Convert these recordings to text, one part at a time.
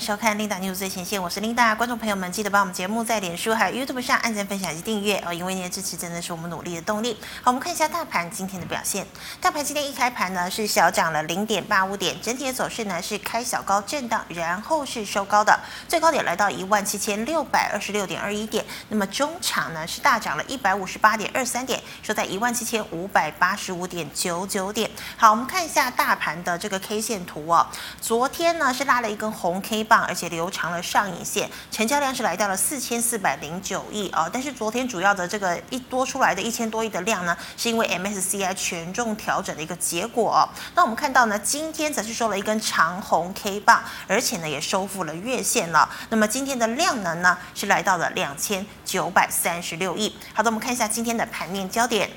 收看 Linda News 最前线，我是 Linda。观众朋友们，记得帮我们节目在脸书还有 YouTube 上按赞、分享及订阅哦，因为您的支持真的是我们努力的动力。好，我们看一下大盘今天的表现。大盘今天一开盘呢是小涨了零点八五点，整体的走势呢是开小高震荡，然后是收高的，最高点来到一万七千六百二十六点二一点。那么中场呢是大涨了一百五十八点二三点，收在一万七千五百八十五点九九点。好，我们看一下大盘的这个 K 线图哦。昨天呢是拉了一根红 K 棒，而且留长了上影线，成交量是来到了四千四百零九亿啊。但是昨天主要的这个一多出来的一千多亿的量呢，是因为 MSCI 权重调整的一个结果。那我们看到呢，今天则是收了一根长红 K 棒，而且呢也收复了月线了。那么今天的量能呢是来到了两千九百三十六亿。好的，我们看一下今天的盘面焦点。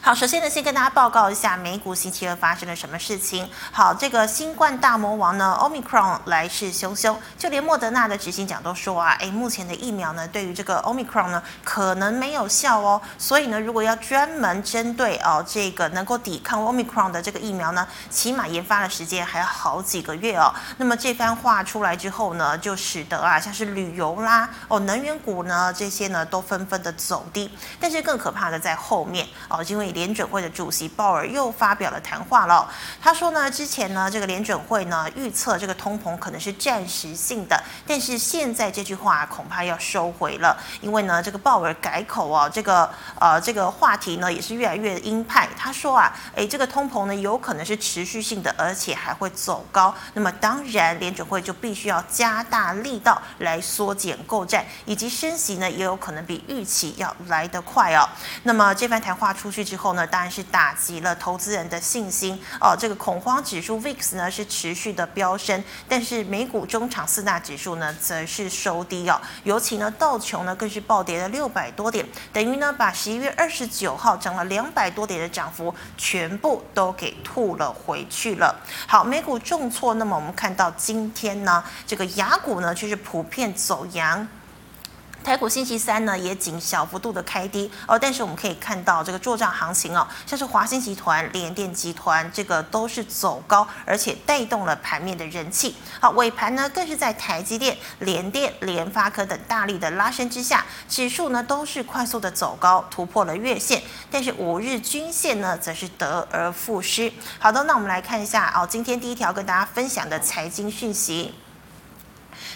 好，首先呢，先跟大家报告一下美股星期二发生了什么事情。好，这个新冠大魔王呢，Omicron 来势汹汹，就连莫德纳的执行长都说啊，诶，目前的疫苗呢，对于这个 Omicron 呢，可能没有效哦。所以呢，如果要专门针对哦这个能够抵抗 Omicron 的这个疫苗呢，起码研发的时间还要好几个月哦。那么这番话出来之后呢，就使得啊，像是旅游啦，哦，能源股呢，这些呢都纷纷的走低。但是更可怕的在后面哦。因为联准会的主席鲍尔又发表了谈话了，他说呢，之前呢，这个联准会呢预测这个通膨可能是暂时性的，但是现在这句话恐怕要收回了，因为呢，这个鲍尔改口啊，这个呃这个话题呢也是越来越鹰派。他说啊，诶，这个通膨呢有可能是持续性的，而且还会走高。那么当然，联准会就必须要加大力道来缩减购债，以及升息呢也有可能比预期要来得快哦。那么这番谈话出去。之后呢，当然是打击了投资人的信心哦。这个恐慌指数 VIX 呢是持续的飙升，但是美股中场四大指数呢则是收低哦。尤其呢道琼呢更是暴跌了六百多点，等于呢把十一月二十九号涨了两百多点的涨幅全部都给吐了回去了。好，美股重挫，那么我们看到今天呢这个雅股呢却是普遍走阳。台股星期三呢也仅小幅度的开低哦，但是我们可以看到这个做账行情哦，像是华新集团、联电集团这个都是走高，而且带动了盘面的人气。好，尾盘呢更是在台积电、联电、联发科等大力的拉升之下，指数呢都是快速的走高，突破了月线，但是五日均线呢则是得而复失。好的，那我们来看一下哦，今天第一条跟大家分享的财经讯息。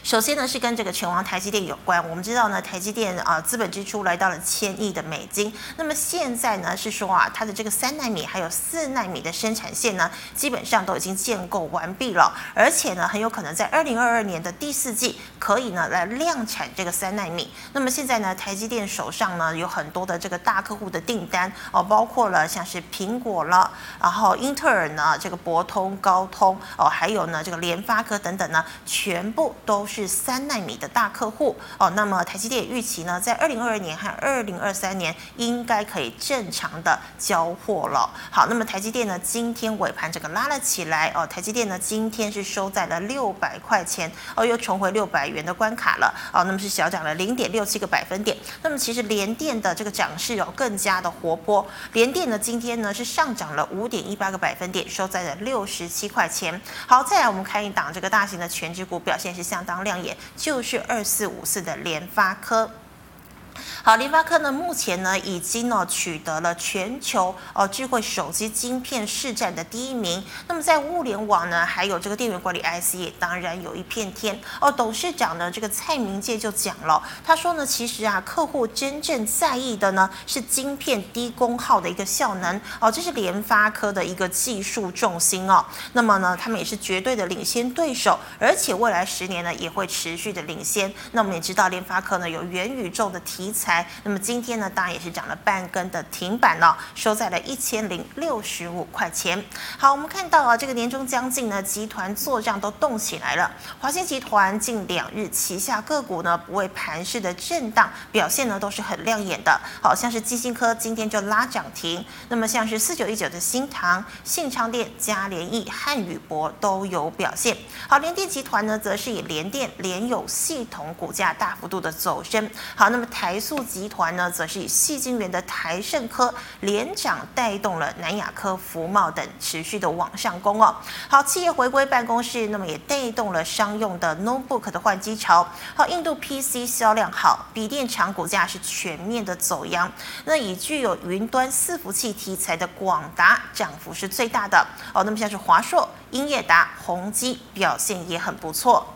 首先呢，是跟这个权王台积电有关。我们知道呢，台积电啊，资本支出来到了千亿的美金。那么现在呢，是说啊，它的这个三纳米还有四纳米的生产线呢，基本上都已经建构完毕了，而且呢，很有可能在二零二二年的第四季可以呢来量产这个三纳米。那么现在呢，台积电手上呢有很多的这个大客户的订单哦，包括了像是苹果了，然后英特尔呢，这个博通、高通哦，还有呢这个联发科等等呢，全部都。是三纳米的大客户哦，那么台积电预期呢，在二零二二年和二零二三年应该可以正常的交货了。好，那么台积电呢，今天尾盘整个拉了起来哦，台积电呢今天是收在了六百块钱哦，又重回六百元的关卡了哦，那么是小涨了零点六七个百分点。那么其实联电的这个涨势哦更加的活泼，联电呢今天呢是上涨了五点一八个百分点，收在了六十七块钱。好，再来我们看一档这个大型的全职股表现是相当亮眼，就是二四五四的联发科。好，联发科呢，目前呢已经呢取得了全球哦智慧手机晶片市占的第一名。那么在物联网呢，还有这个电源管理 IC 当然有一片天哦。董事长呢这个蔡明介就讲了，他说呢，其实啊客户真正在意的呢是晶片低功耗的一个效能哦，这是联发科的一个技术重心哦。那么呢，他们也是绝对的领先对手，而且未来十年呢也会持续的领先。那我们也知道联发科呢有元宇宙的题材。那么今天呢，当然也是涨了半根的停板了，收在了一千零六十五块钱。好，我们看到啊，这个年终将近呢，集团做账都动起来了。华新集团近两日旗下个股呢，不为盘势的震荡，表现呢都是很亮眼的。好像是基星科今天就拉涨停，那么像是四九一九的新唐、信昌电、嘉联益、汉语博都有表现。好，联电集团呢，则是以联电、联友系统股价大幅度的走升。好，那么台塑。集团呢，则是以细晶圆的台盛科连涨带动了南亚科、福茂等持续的往上攻哦。好，企业回归办公室，那么也带动了商用的 notebook 的换机潮。好，印度 PC 销量好，笔电厂股价是全面的走扬。那以具有云端伺服器题材的广达涨幅是最大的哦。那么像是华硕、英业达、宏基表现也很不错。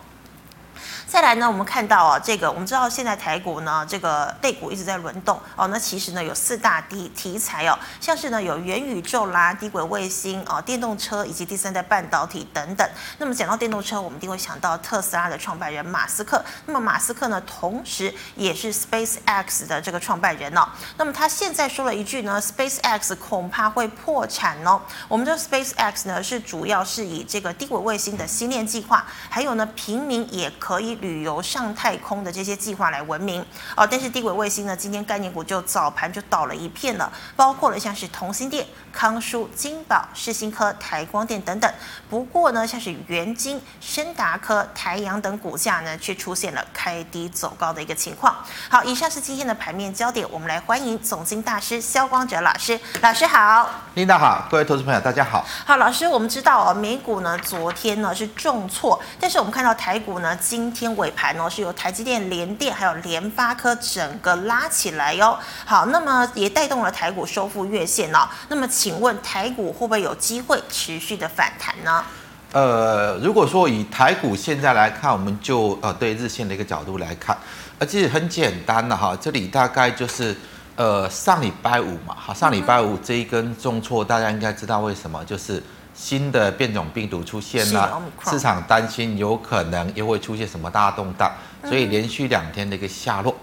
再来呢，我们看到啊，这个我们知道现在台股呢，这个类股一直在轮动哦。那其实呢，有四大题题材哦，像是呢有元宇宙啦、低轨卫星哦、电动车以及第三代半导体等等。那么讲到电动车，我们一定会想到特斯拉的创办人马斯克。那么马斯克呢，同时也是 SpaceX 的这个创办人哦。那么他现在说了一句呢，SpaceX 恐怕会破产哦。我们的 SpaceX 呢，是主要是以这个低轨卫星的星链计划，还有呢平民也可以。旅游上太空的这些计划来闻名哦，但是低轨卫星呢，今天概念股就早盘就倒了一片了，包括了像是同心电、康舒、金宝、世新科、台光电等等。不过呢，像是元晶、深达科、台阳等股价呢，却出现了开低走高的一个情况。好，以上是今天的盘面焦点，我们来欢迎总经大师萧光哲老师。老师好，领导好，各位投资朋友大家好。好，老师，我们知道哦，美股呢昨天呢是重挫，但是我们看到台股呢今天。尾盘哦，是由台积电、联电还有联发科整个拉起来哟。好，那么也带动了台股收复月线哦。那么请问台股会不会有机会持续的反弹呢？呃，如果说以台股现在来看，我们就呃对日线的一个角度来看，而且很简单的哈，这里大概就是呃上礼拜五嘛，哈，上礼拜五这一根重挫，大家应该知道为什么，就是。新的变种病毒出现了，市场担心有可能又会出现什么大动荡，所以连续两天的一个下落。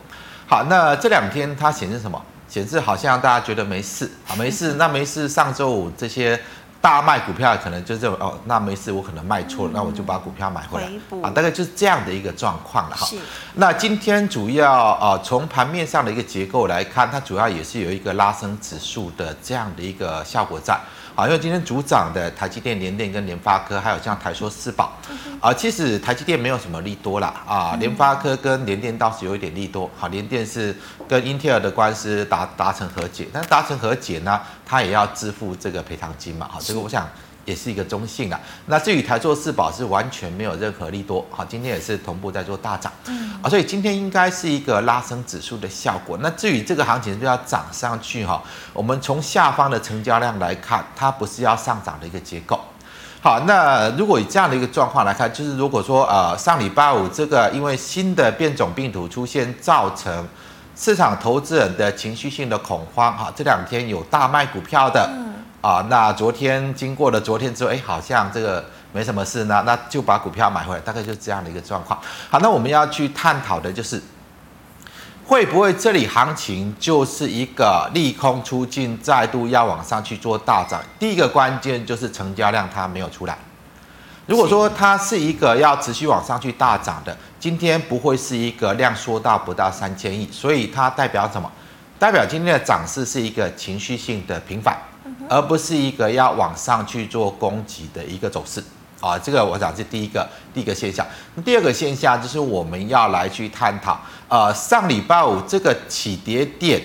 好，那这两天它显示什么？显示好像大家觉得没事，好，没事，那没事。上周五这些大卖股票可能就这种哦，那没事，我可能卖错了，那我就把股票买回来啊，大概就是这样的一个状况了哈。那今天主要啊，从盘面上的一个结构来看，它主要也是有一个拉升指数的这样的一个效果在。好，因为今天主涨的台积电、联电跟联发科，还有像台硕四宝，啊，其实台积电没有什么利多啦，啊，联发科跟联电倒是有一点利多。好，联电是跟英特尔的官司达达成和解，但达成和解呢，它也要支付这个赔偿金嘛。好，这个我想。也是一个中性啊。那至于台硕四宝是完全没有任何利多，好，今天也是同步在做大涨，嗯，啊，所以今天应该是一个拉升指数的效果。那至于这个行情就要涨上去哈，我们从下方的成交量来看，它不是要上涨的一个结构。好，那如果以这样的一个状况来看，就是如果说呃上礼拜五这个因为新的变种病毒出现，造成市场投资人的情绪性的恐慌，哈，这两天有大卖股票的。嗯啊，那昨天经过了昨天之后，哎，好像这个没什么事呢，那就把股票买回来，大概就是这样的一个状况。好，那我们要去探讨的就是，会不会这里行情就是一个利空出尽，再度要往上去做大涨？第一个关键就是成交量它没有出来。如果说它是一个要持续往上去大涨的，今天不会是一个量缩到不到三千亿，所以它代表什么？代表今天的涨势是一个情绪性的平反。而不是一个要往上去做攻击的一个走势啊，这个我想是第一个第一个现象。第二个现象就是我们要来去探讨，呃，上礼拜五这个起跌点，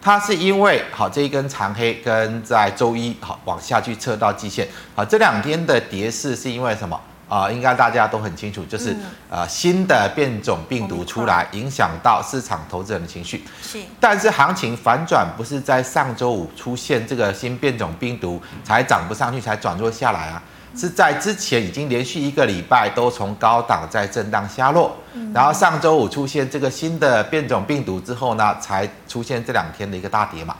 它是因为好这一根长黑跟在周一好往下去测到季线，好这两天的跌势是因为什么？啊，应该大家都很清楚，就是呃新的变种病毒出来，影响到市场投资人的情绪。是，但是行情反转不是在上周五出现这个新变种病毒才涨不上去，才转弱下来啊，是在之前已经连续一个礼拜都从高档在震荡下落，然后上周五出现这个新的变种病毒之后呢，才出现这两天的一个大跌嘛。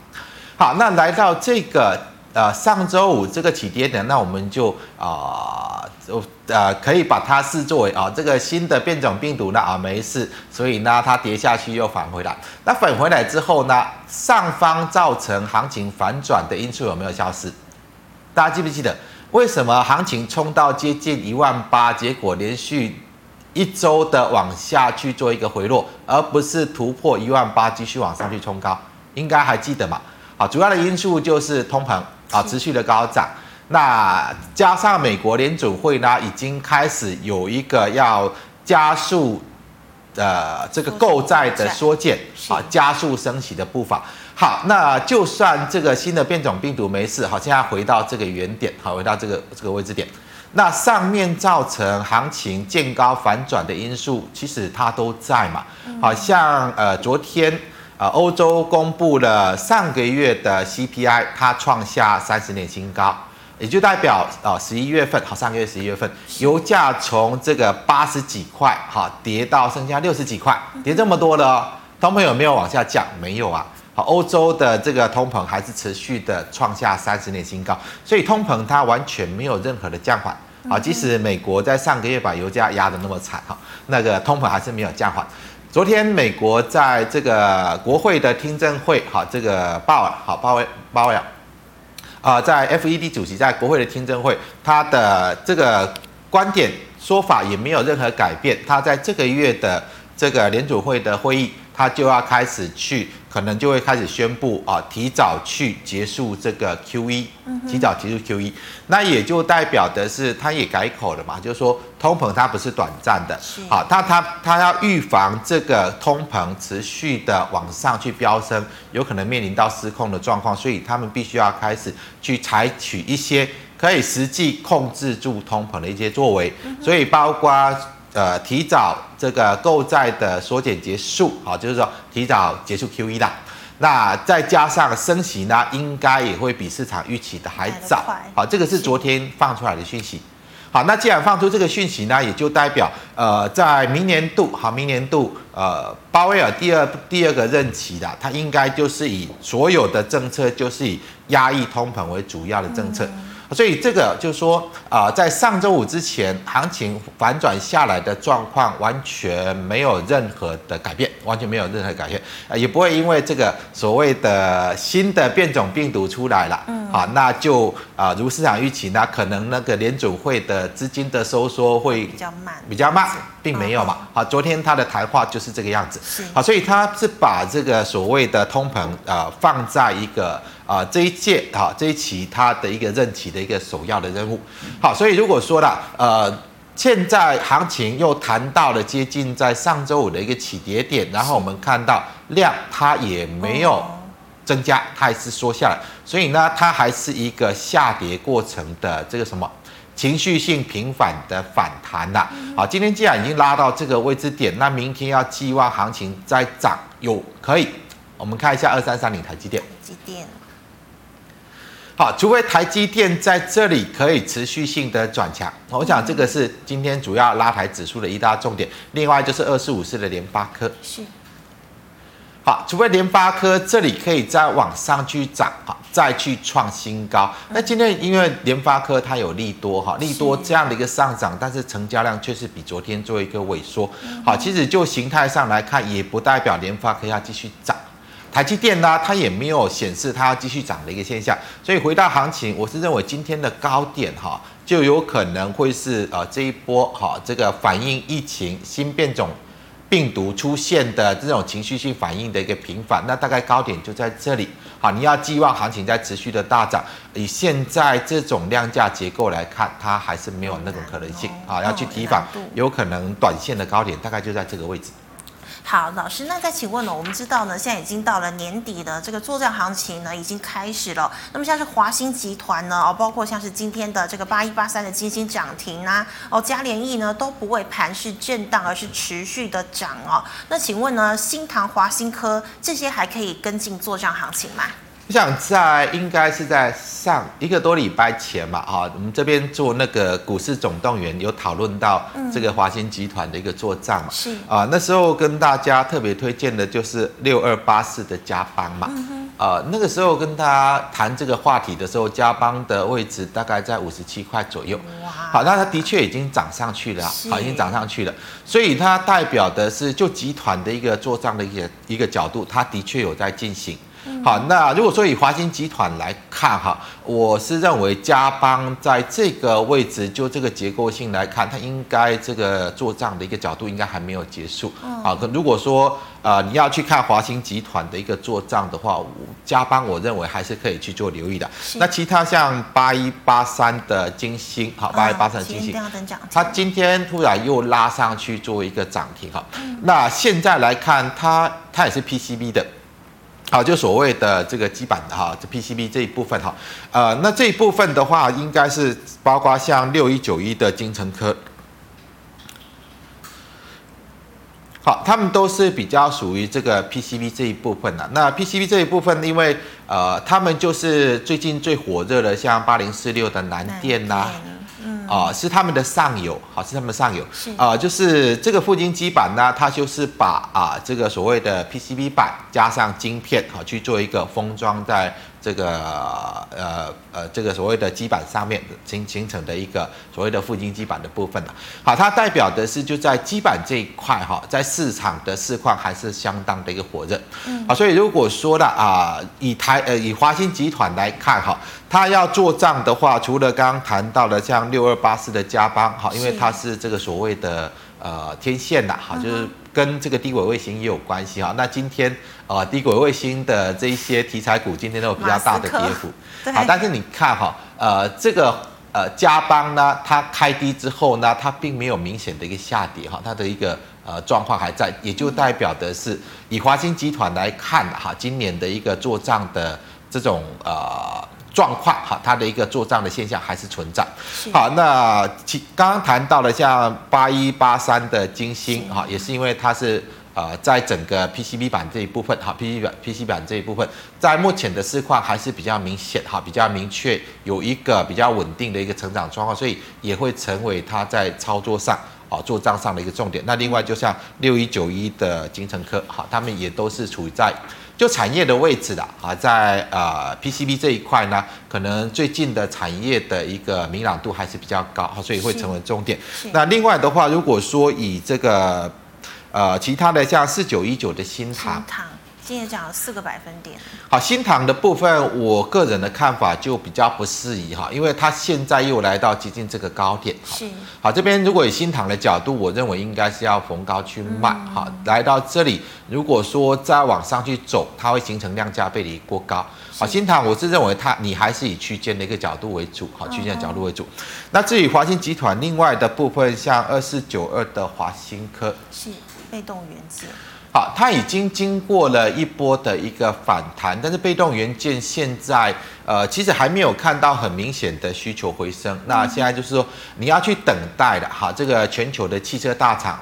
好，那来到这个呃上周五这个起跌点，那我们就啊。呃呃，可以把它视作为啊、这个新的变种病毒呢啊没事，所以呢它跌下去又返回来。那返回来之后呢，上方造成行情反转的因素有没有消失？大家记不记得为什么行情冲到接近一万八，结果连续一周的往下去做一个回落，而不是突破一万八继续往上去冲高？应该还记得嘛？好，主要的因素就是通膨啊持续的高涨。那加上美国联准会呢，已经开始有一个要加速呃这个购债的缩减啊，加速升息的步伐。好，那就算这个新的变种病毒没事，好，现在回到这个原点，好，回到这个这个位置点。那上面造成行情见高反转的因素，其实它都在嘛。好像呃昨天呃欧洲公布了上个月的 CPI，它创下三十年新高，也就代表啊十一月份好，上个月十一月份油价从这个八十几块哈跌到剩下六十几块，跌这么多了，通膨有没有往下降？没有啊。好，欧洲的这个通膨还是持续的创下三十年新高，所以通膨它完全没有任何的降缓。啊，即使美国在上个月把油价压得那么惨，哈，那个通膨还是没有降缓。昨天美国在这个国会的听证会，哈，这个鲍尔，好，鲍威，鲍威尔，啊，在 FED 主席在国会的听证会，他的这个观点说法也没有任何改变。他在这个月的这个联组会的会议，他就要开始去。可能就会开始宣布啊，提早去结束这个 QE，提早结束 QE，那也就代表的是，他也改口了嘛，就是说通膨它不是短暂的，好，他他他要预防这个通膨持续的往上去飙升，有可能面临到失控的状况，所以他们必须要开始去采取一些可以实际控制住通膨的一些作为，所以包括。呃，提早这个购债的缩减结束，好，就是说提早结束 QE 啦。那再加上升息呢，应该也会比市场预期的还早。好，这个是昨天放出来的讯息。好，那既然放出这个讯息呢，也就代表呃，在明年度，好，明年度呃，鲍威尔第二第二个任期的，他应该就是以所有的政策就是以压抑通膨为主要的政策。嗯所以这个就是说啊，在上周五之前，行情反转下来的状况完全没有任何的改变，完全没有任何改变，啊，也不会因为这个所谓的新的变种病毒出来了，嗯，好，那就啊，如市场预期，那可能那个联准会的资金的收缩会比较慢，比较慢，并没有嘛，好，昨天他的谈话就是这个样子，是，好，所以他是把这个所谓的通膨啊放在一个。啊，这一届啊，这一期他的一个任期的一个首要的任务，好，所以如果说了，呃，现在行情又谈到了接近在上周五的一个起跌点，然后我们看到量它也没有增加，它还是缩下来，所以呢，它还是一个下跌过程的这个什么情绪性平反的反弹呐。好，今天既然已经拉到这个位置点，那明天要寄望行情再涨，有可以，我们看一下二三三零台积电。台积电。好，除非台积电在这里可以持续性的转强，我想这个是今天主要拉抬指数的一大重点。另外就是二四五四的联发科，是。好，除非联发科这里可以再往上去涨，好，再去创新高。那今天因为联发科它有利多，哈，利多这样的一个上涨，但是成交量却是比昨天做一个萎缩。好，其实就形态上来看，也不代表联发科要继续涨。台积电呢，它也没有显示它要继续涨的一个现象，所以回到行情，我是认为今天的高点哈，就有可能会是呃这一波哈这个反映疫情新变种病毒出现的这种情绪性反应的一个频繁，那大概高点就在这里，好，你要寄望行情在持续的大涨，以现在这种量价结构来看，它还是没有那种可能性。啊，要去提防，有可能短线的高点大概就在这个位置。好，老师，那再请问呢？我们知道呢，现在已经到了年底的这个作战行情呢，已经开始了。那么像是华新集团呢，哦，包括像是今天的这个八一八三的金星涨停啊，哦，嘉联益呢都不为盘势震荡，而是持续的涨哦。那请问呢，新唐、华新科这些还可以跟进作战行情吗？我想在应该是在上一个多礼拜前嘛，哈，我们这边做那个股市总动员有讨论到这个华新集团的一个做账嘛，是。啊，那时候跟大家特别推荐的就是六二八四的加邦嘛，呃，那个时候跟大家谈这个话题的时候，加邦的位置大概在五十七块左右，哇，好，那它的确已经涨上去了，好，已经涨上去了，所以它代表的是就集团的一个做账的一个一个角度，它的确有在进行。好，那如果说以华兴集团来看哈，我是认为嘉邦在这个位置，就这个结构性来看，它应该这个做账的一个角度应该还没有结束。啊，可如果说呃你要去看华兴集团的一个做账的话，嘉邦我认为还是可以去做留意的。那其他像八一八三的金星，好，八一八三的晶心，它今天突然又拉上去做一个涨停哈。那现在来看，它它也是 PCB 的。好，就所谓的这个基板的哈，这 PCB 这一部分哈，呃，那这一部分的话，应该是包括像六一九一的精成科，好，他们都是比较属于这个 PCB 这一部分的。那 PCB 这一部分，因为呃，他们就是最近最火热的，像八零四六的南电呐。啊、呃，是他们的上游，好，是他们的上游，啊、呃，就是这个富晶基板呢，它就是把啊、呃、这个所谓的 PCB 板加上晶片，好去做一个封装在。这个呃呃，这个所谓的基板上面形形成的一个所谓的富晶基板的部分了。好，它代表的是就在基板这一块哈，在市场的市况还是相当的一个火热。嗯。好，所以如果说了啊，以台呃以华兴集团来看哈，它要做账的话，除了刚刚谈到的像六二八四的加邦哈，因为它是这个所谓的呃天线呐哈，就是。跟这个低轨卫星也有关系哈，那今天呃低轨卫星的这一些题材股今天都有比较大的跌幅，好，但是你看哈，呃这个呃加邦呢，它开低之后呢，它并没有明显的一个下跌哈，它的一个呃状况还在，也就代表的是以华兴集团来看哈，今年的一个做账的这种呃。状况哈，它的一个做账的现象还是存在。好，那其刚刚谈到了像八一八三的金星哈，也是因为它是呃在整个 PCB 板这一部分哈，PCB 板 PC 板这一部分，在目前的市况还是比较明显哈，比较明确有一个比较稳定的一个成长状况，所以也会成为它在操作上啊做账上的一个重点。那另外就像六一九一的精成科哈，他们也都是处在。就产业的位置的啊，在呃 PCB 这一块呢，可能最近的产业的一个明朗度还是比较高，所以会成为重点。那另外的话，如果说以这个呃其他的像四九一九的新唐。今天涨了四个百分点。好，新塘的部分，我个人的看法就比较不适宜哈，因为它现在又来到接近这个高点。是。好，这边如果以新塘的角度，我认为应该是要逢高去卖。好，来到这里，如果说再往上去走，它会形成量价背离过高。好，新塘我是认为它你还是以区间的一个角度为主。好，区间的角度为主。那至于华新集团另外的部分，像二四九二的华新科，是被动元件。好，它已经经过了一波的一个反弹，但是被动元件现在呃其实还没有看到很明显的需求回升。那现在就是说你要去等待的哈，这个全球的汽车大厂，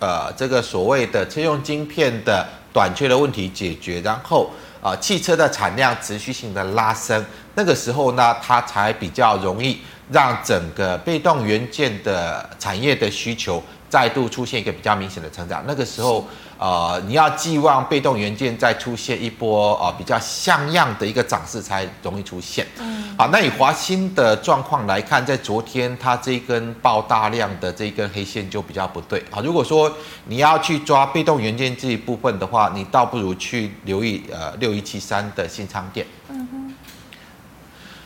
呃，这个所谓的车用晶片的短缺的问题解决，然后啊、呃、汽车的产量持续性的拉升，那个时候呢，它才比较容易让整个被动元件的产业的需求再度出现一个比较明显的成长，那个时候。呃，你要寄望被动元件再出现一波呃比较像样的一个涨势才容易出现。嗯，好，那以华新的状况来看，在昨天它这一根爆大量的这一根黑线就比较不对。好，如果说你要去抓被动元件这一部分的话，你倒不如去留意呃六一七三的新昌电。嗯哼。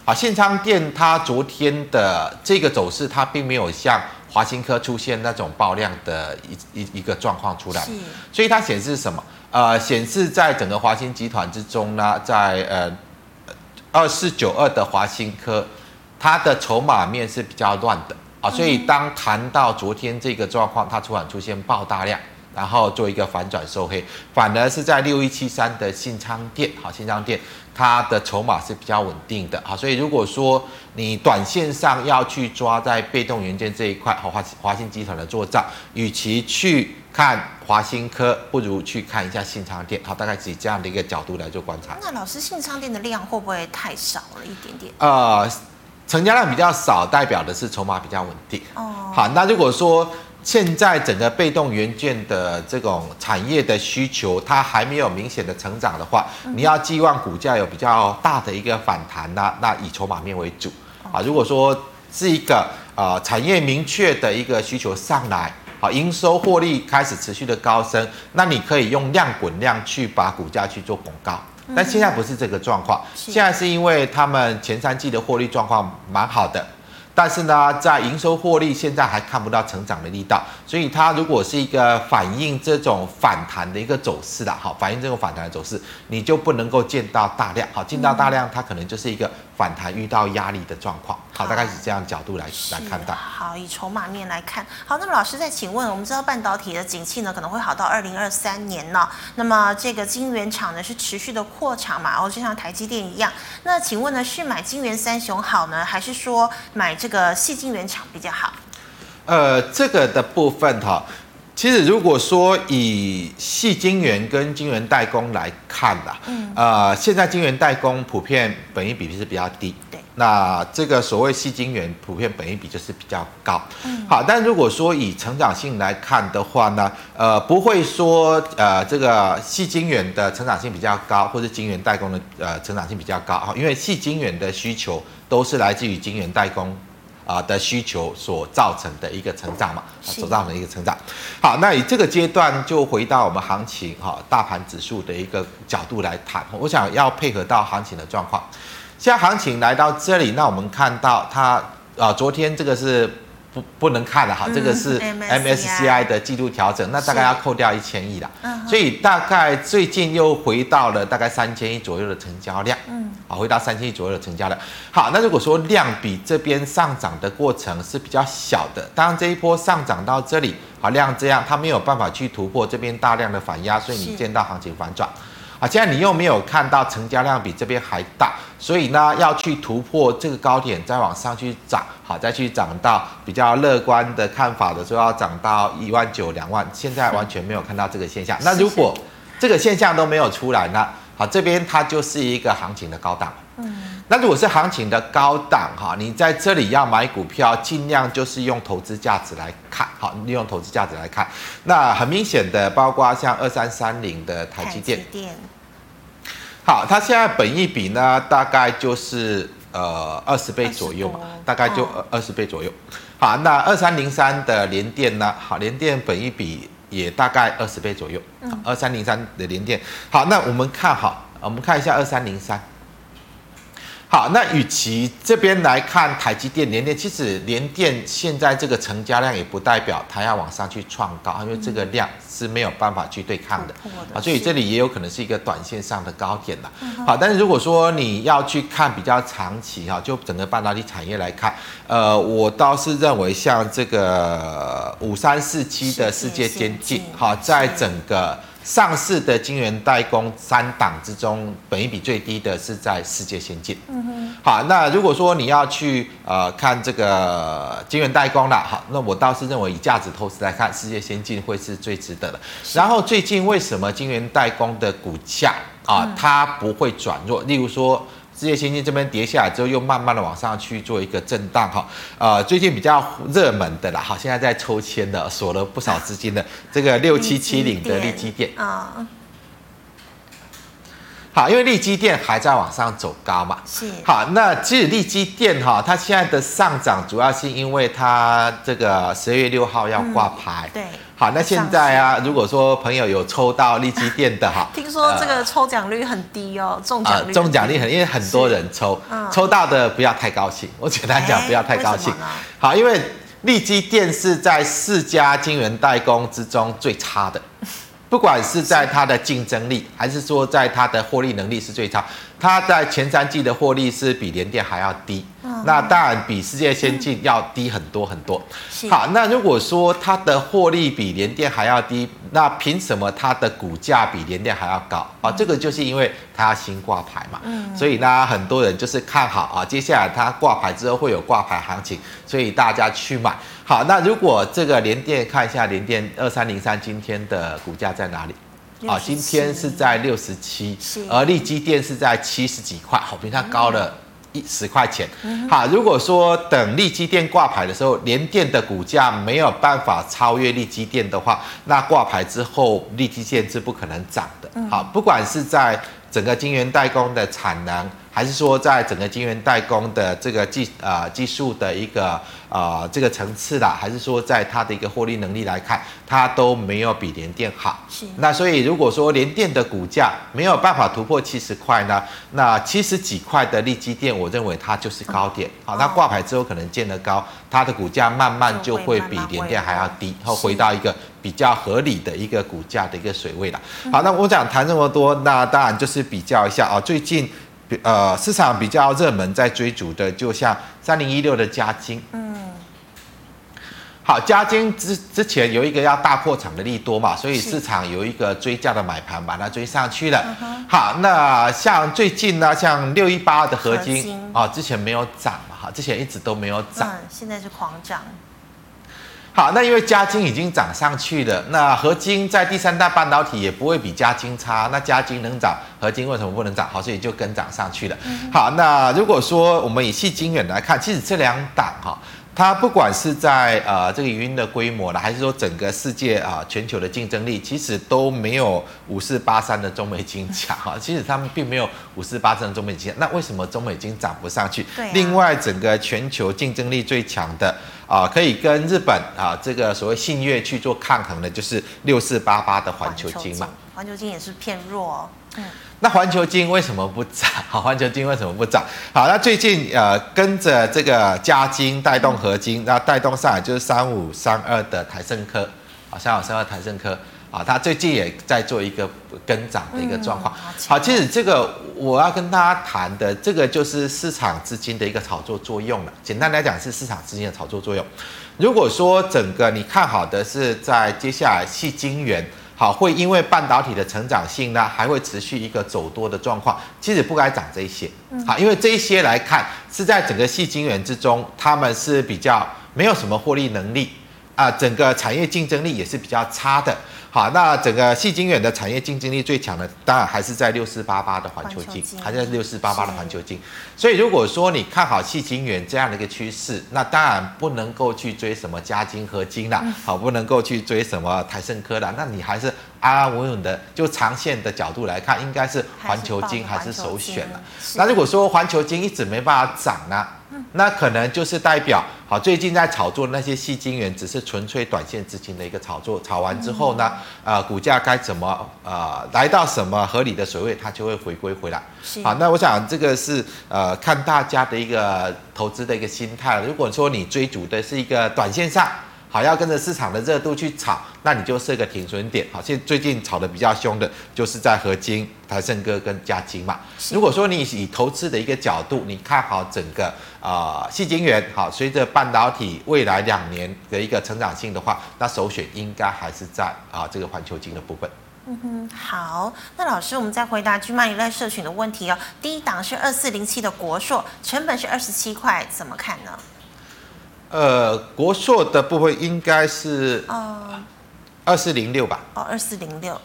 好，新昌店它昨天的这个走势，它并没有像。华新科出现那种爆量的一一一个状况出来，所以它显示什么？呃，显示在整个华新集团之中呢，在呃二四九二的华新科，它的筹码面是比较乱的啊，所以当谈到昨天这个状况，它突然出现爆大量。然后做一个反转收黑，反而是在六一七三的信昌店，好，信昌电它的筹码是比较稳定的，好，所以如果说你短线上要去抓在被动元件这一块，好，华华兴集团的做账，与其去看华新科，不如去看一下信昌店，好，大概是以这样的一个角度来做观察。那老师，信昌店的量会不会太少了一点点？呃，成交量比较少，代表的是筹码比较稳定。哦，好，那如果说。现在整个被动元件的这种产业的需求，它还没有明显的成长的话，你要寄望股价有比较大的一个反弹呢，那以筹码面为主啊。如果说是一个呃产业明确的一个需求上来，好，营收获利开始持续的高升，那你可以用量滚量去把股价去做广告。但现在不是这个状况，现在是因为他们前三季的获利状况蛮好的。但是呢，在营收获利现在还看不到成长的力道，所以它如果是一个反映这种反弹的一个走势的，好，反映这种反弹的走势，你就不能够见到大量，好，见到大量，它可能就是一个反弹遇到压力的状况，好，大概是这样角度来来看待。好，以筹码面来看，好，那么老师再请问，我们知道半导体的景气呢可能会好到二零二三年呢，那么这个晶圆厂呢是持续的扩厂嘛，哦，就像台积电一样，那请问呢是买晶圆三雄好呢，还是说买？这个细晶圆厂比较好，呃，这个的部分哈，其实如果说以细晶圆跟晶圆代工来看啦，嗯，呃，现在晶圆代工普遍本益比是比较低，对，那这个所谓细晶圆普遍本益比就是比较高，嗯，好，但如果说以成长性来看的话呢，呃，不会说呃这个细晶圆的成长性比较高，或者晶圆代工的呃成长性比较高哈，因为细晶圆的需求都是来自于晶圆代工。啊的需求所造成的一个成长嘛，所造成的一个成长。好，那以这个阶段就回到我们行情哈，大盘指数的一个角度来谈。我想要配合到行情的状况。现在行情来到这里，那我们看到它啊，昨天这个是。不不能看了哈，这个是 MSCI 的季度调整，那大概要扣掉一千亿了，所以大概最近又回到了大概三千亿左右的成交量，嗯，好，回到三千亿左右的成交量。好，那如果说量比这边上涨的过程是比较小的，当然这一波上涨到这里，好，量这样，它没有办法去突破这边大量的反压，所以你见到行情反转。啊，现在你又没有看到成交量比这边还大，所以呢，要去突破这个高点，再往上去涨，好，再去涨到比较乐观的看法的时候，要涨到一万九、两万，现在完全没有看到这个现象。那如果这个现象都没有出来呢？好，这边它就是一个行情的高档。嗯，那如果是行情的高档哈，你在这里要买股票，尽量就是用投资价值来看，好，利用投资价值来看。那很明显的，包括像二三三零的台积电，好，它现在本益比呢，大概就是呃二十倍左右嘛，大概就二二十倍左右。好，那二三零三的联电呢，好，联电本益比也大概二十倍左右。二三零三的联电，好，那我们看好，我们看一下二三零三。好，那与其这边来看台积电、联电，其实联电现在这个成交量也不代表它要往上去创高，因为这个量是没有办法去对抗的啊，所以这里也有可能是一个短线上的高点了。好，但是如果说你要去看比较长期哈，就整个半导体产业来看，呃，我倒是认为像这个五三四七的世界先进，好，在整个。上市的晶圆代工三档之中，本益比最低的是在世界先进。嗯哼。好，那如果说你要去呃看这个晶圆代工了，好，那我倒是认为以价值投资来看，世界先进会是最值得的。然后最近为什么晶圆代工的股价啊，它不会转弱？例如说。世界先进这边跌下来之后，又慢慢的往上去做一个震荡哈，呃，最近比较热门的啦，哈，现在在抽签的，锁了不少资金的这个六七七零的力积电。啊，好，因为力积电还在往上走高嘛，是，好，那其实力积电哈，它现在的上涨主要是因为它这个十二月六号要挂牌，对。好，那现在啊，如果说朋友有抽到力积电的哈，听说这个抽奖率很低哦，中奖率中奖率很，因为很多人抽，抽到的不要太高兴，我简单讲不要太高兴。好，因为力积电是在四家晶圆代工之中最差的，不管是在它的竞争力，还是说在它的获利能力是最差，它在前三季的获利是比联电还要低。那当然比世界先进要低很多很多。好，那如果说它的获利比联电还要低，那凭什么它的股价比联电还要高啊？这个就是因为它要新挂牌嘛。嗯。所以呢，很多人就是看好啊，接下来它挂牌之后会有挂牌行情，所以大家去买。好，那如果这个联电看一下联电二三零三今天的股价在哪里？啊，今天是在六十七，而力积电是在七十几块，好，比它高了。一十块钱，好，如果说等力积电挂牌的时候，联电的股价没有办法超越力积电的话，那挂牌之后力积电是不可能涨的。好，不管是在整个晶圆代工的产能，还是说在整个晶圆代工的这个技啊、呃、技术的一个啊、呃、这个层次啦，还是说在它的一个获利能力来看，它都没有比联电好。是。那所以如果说联电的股价没有办法突破七十块呢，那七十几块的力积电，我认为它就是高点。好、嗯，那挂牌之后可能见得高，它的股价慢慢就会比联电还要低，然后回到一个比较合理的一个股价的一个水位了。好，那我想谈这么多，那当然就是比较一下啊，最近。呃，市场比较热门在追逐的，就像三零一六的嘉金。嗯，好，嘉金之之前有一个要大扩厂的利多嘛，所以市场有一个追价的买盘把它追上去了。好，那像最近呢，像六一八的合金啊、哦，之前没有涨嘛，哈，之前一直都没有涨，嗯，现在是狂涨。好，那因为嘉金已经涨上去了，那合金在第三代半导体也不会比嘉金差，那嘉金能涨，合金为什么不能涨？好，所以就跟涨上去了。好，那如果说我们以细金远来看，其实这两档哈，它不管是在呃这个营运的规模了，还是说整个世界啊全球的竞争力，其实都没有五四八三的中美金强哈。其实他们并没有五四八三的中美晶，那为什么中美金涨不上去？对、啊。另外，整个全球竞争力最强的。啊，可以跟日本啊这个所谓信越去做抗衡的，就是六四八八的环球金嘛。环球金也是偏弱哦。嗯。那环球金为什么不涨？好，环球金为什么不涨？好，那最近呃跟着这个加金带动合金，那带动上海就是三五三二的台盛科，好，三五三二台盛科。啊，它最近也在做一个跟涨的一个状况。好，其实这个我要跟大家谈的，这个就是市场资金的一个炒作作用了。简单来讲，是市场资金的炒作作用。如果说整个你看好的是在接下来细晶圆，好，会因为半导体的成长性呢，还会持续一个走多的状况，其实不该涨这一些。好，因为这一些来看是在整个细晶圆之中，他们是比较没有什么获利能力啊，整个产业竞争力也是比较差的。好，那整个细晶圆的产业竞争力最强的，当然还是在六四八八的环球晶，还是在六四八八的环球晶。所以如果说你看好细晶圆这样的一个趋势，那当然不能够去追什么嘉金、合金啦，好，不能够去追什么台盛科啦，那你还是安安稳稳的，就长线的角度来看，应该是环球金还是首选了。那如果说环球金一直没办法涨呢？那可能就是代表，好，最近在炒作那些细金元，只是纯粹短线资金的一个炒作，炒完之后呢，呃，股价该怎么呃来到什么合理的水位，它就会回归回来。好，那我想这个是呃看大家的一个投资的一个心态。如果说你追逐的是一个短线上。好，要跟着市场的热度去炒，那你就设个停损点。好，现最近炒的比较凶的，就是在合金、台盛哥跟嘉金嘛。如果说你以投资的一个角度，你看好整个啊矽晶圆，好，随着半导体未来两年的一个成长性的话，那首选应该还是在啊这个环球金的部分。嗯哼，好，那老师，我们再回答 GMoney 赖社群的问题哦。第一档是二四零七的国硕，成本是二十七块，怎么看呢？呃，国硕的部分应该是二四零六吧？哦，二四零六。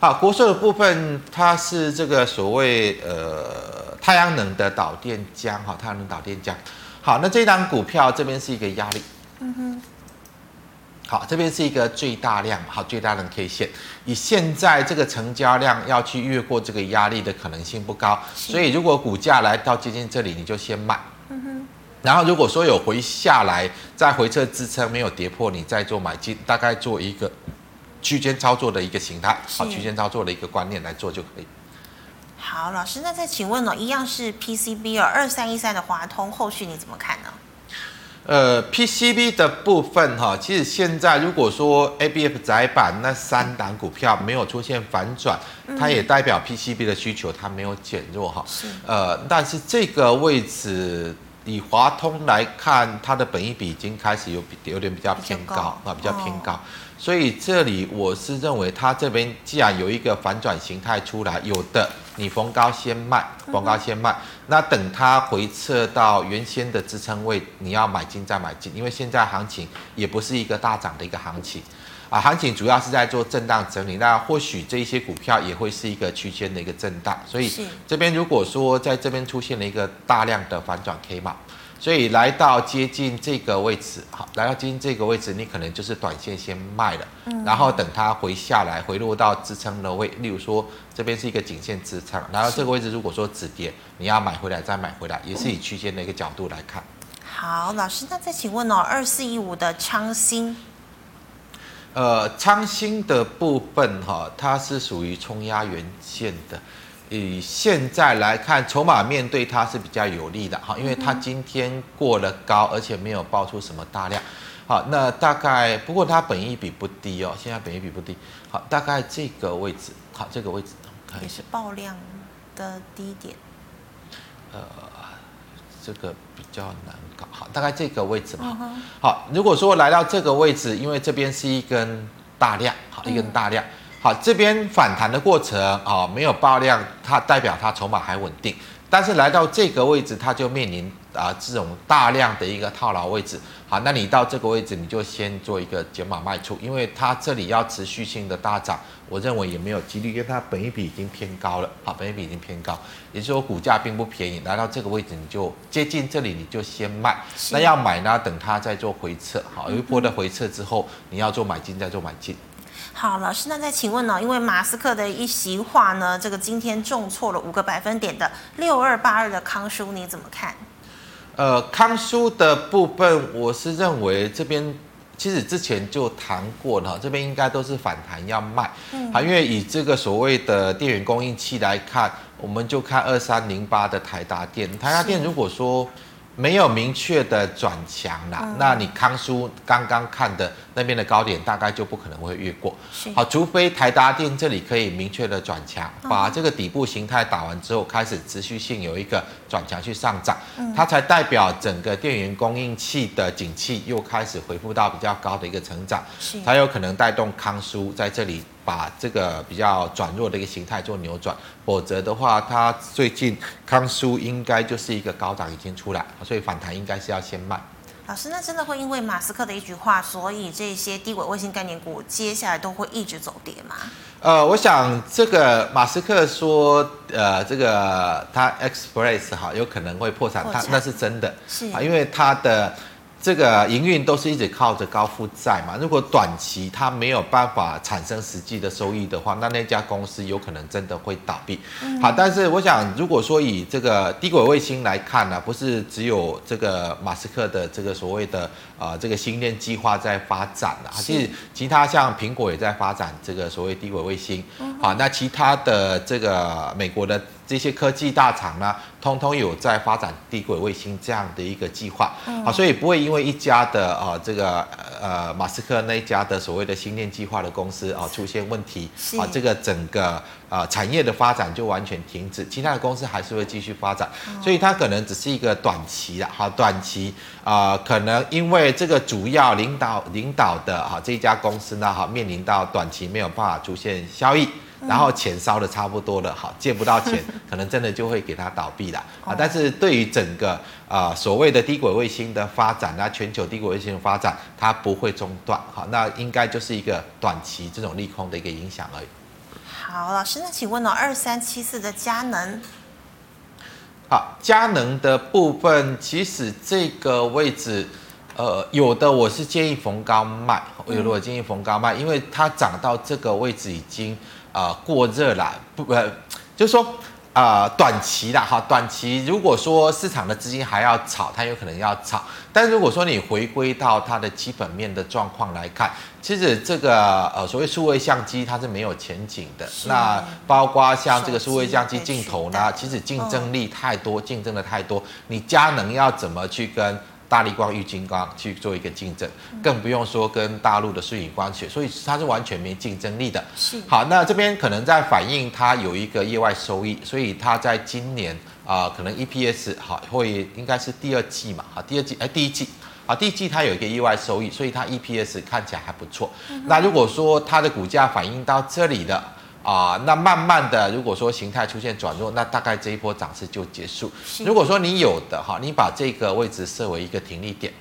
好，国硕的部分它是这个所谓呃太阳能的导电浆哈，太阳能导电浆。好，那这张股票这边是一个压力。嗯哼。好，这边是一个最大量，好，最大量 K 线。以现在这个成交量要去越过这个压力的可能性不高，所以如果股价来到接近这里，你就先卖。然后如果说有回下来，再回撤支撑没有跌破，你再做买进，大概做一个区间操作的一个形态，好，区间操作的一个观念来做就可以。好，老师，那再请问呢，一样是 PCB 哦，二三一三的华通，后续你怎么看呢？呃，PCB 的部分哈，其实现在如果说 ABF 窄板那三档股票没有出现反转，它也代表 PCB 的需求它没有减弱哈。是。呃，但是这个位置。以华通来看，它的本益比已经开始有比有点比较偏高啊，比较偏高，所以这里我是认为它这边既然有一个反转形态出来，有的你逢高先卖，逢高先卖，那等它回撤到原先的支撑位，你要买进再买进，因为现在行情也不是一个大涨的一个行情。啊，行情主要是在做震荡整理，那或许这一些股票也会是一个区间的一个震荡，所以这边如果说在这边出现了一个大量的反转 K 嘛，所以来到接近这个位置，好，来到接近这个位置，你可能就是短线先卖了，嗯，然后等它回下来，回落到支撑的位，例如说这边是一个颈线支撑，然后这个位置如果说止跌，你要买回来再买回来，也是以区间的一个角度来看。好，老师，那再请问哦，二四一五的昌兴，呃，昌兴的部分哈，它是属于冲压元件的。以现在来看，筹码面对它是比较有利的哈，因为它今天过了高，而且没有爆出什么大量。好，那大概不过它本益比不低哦，现在本益比不低。好，大概这个位置，好，这个位置也是爆量的低点。呃，这个比较难搞。好，大概这个位置嘛。好，如果说来到这个位置，因为这边是一根大量，好，一根大量。好，这边反弹的过程啊，没有爆量，它代表它筹码还稳定。但是来到这个位置，它就面临啊这种大量的一个套牢位置。好，那你到这个位置，你就先做一个减码卖出，因为它这里要持续性的大涨，我认为也没有几率，因为它本益比已经偏高了。好，本益比已经偏高，也就是说股价并不便宜。来到这个位置，你就接近这里，你就先卖。那要买呢，等它再做回撤。好，有一波的回撤之后，你要做买进再做买进。好，老师，那再请问呢？因为马斯克的一席话呢，这个今天重挫了五个百分点的六二八二的康叔，你怎么看？呃，康舒的部分，我是认为这边其实之前就谈过了，这边应该都是反弹要卖。嗯，好，因为以这个所谓的电源供应器来看，我们就看二三零八的台达电，台达电如果说。没有明确的转强啦，嗯、那你康叔刚刚看的那边的高点大概就不可能会越过。好，除非台达电这里可以明确的转强，嗯、把这个底部形态打完之后，开始持续性有一个转强去上涨，嗯、它才代表整个电源供应器的景气又开始恢复到比较高的一个成长，才有可能带动康叔在这里。把这个比较转弱的一个形态做扭转，否则的话，它最近康舒应该就是一个高档已经出来，所以反弹应该是要先卖。老师，那真的会因为马斯克的一句话，所以这些低轨卫星概念股接下来都会一直走跌吗？呃，我想这个马斯克说，呃，这个他 Express 哈有可能会破产，破产他那是真的，是啊，因为他的。这个营运都是一直靠着高负债嘛，如果短期它没有办法产生实际的收益的话，那那家公司有可能真的会倒闭。嗯、好，但是我想，如果说以这个低轨卫星来看呢、啊，不是只有这个马斯克的这个所谓的啊、呃、这个星链计划在发展啊，其实其他像苹果也在发展这个所谓低轨卫星。嗯、好，那其他的这个美国的。这些科技大厂呢，通通有在发展低轨卫星这样的一个计划，嗯、好，所以不会因为一家的啊、呃、这个呃马斯克那一家的所谓的星链计划的公司啊、呃、出现问题，是。啊这个整个啊、产业的发展就完全停止，其他的公司还是会继续发展，所以它可能只是一个短期的，哈短期啊、可能因为这个主要领导领导的哈这一家公司呢哈面临到短期没有办法出现效益。然后钱烧的差不多了，好借不到钱，可能真的就会给它倒闭了啊！但是对于整个啊、所谓的低轨卫星的发展，那全球低轨卫星的发展，它不会中断，好，那应该就是一个短期这种利空的一个影响而已。好，老师，那请问呢、哦，二三七四的佳能，好，佳能的部分，其实这个位置，呃，有的我是建议逢高卖，有的我建议逢高卖，因为它涨到这个位置已经。啊、呃，过热了，不呃，就是说啊、呃，短期的哈，短期如果说市场的资金还要炒，它有可能要炒。但如果说你回归到它的基本面的状况来看，其实这个呃所谓数位相机它是没有前景的。那包括像这个数位相机镜头呢，其实竞争力太多，竞争的太多，你佳能要怎么去跟？大力光、玉金光去做一个竞争，更不用说跟大陆的舜宇光学，所以它是完全没竞争力的。是好，那这边可能在反映它有一个业外收益，所以它在今年啊、呃，可能 EPS 好会应该是第二季嘛，好，第二季哎第一季啊，第一季它有一个意外收益，所以它 EPS 看起来还不错。嗯、那如果说它的股价反映到这里的。啊，那慢慢的，如果说形态出现转弱，那大概这一波涨势就结束。如果说你有的哈，你把这个位置设为一个停利点，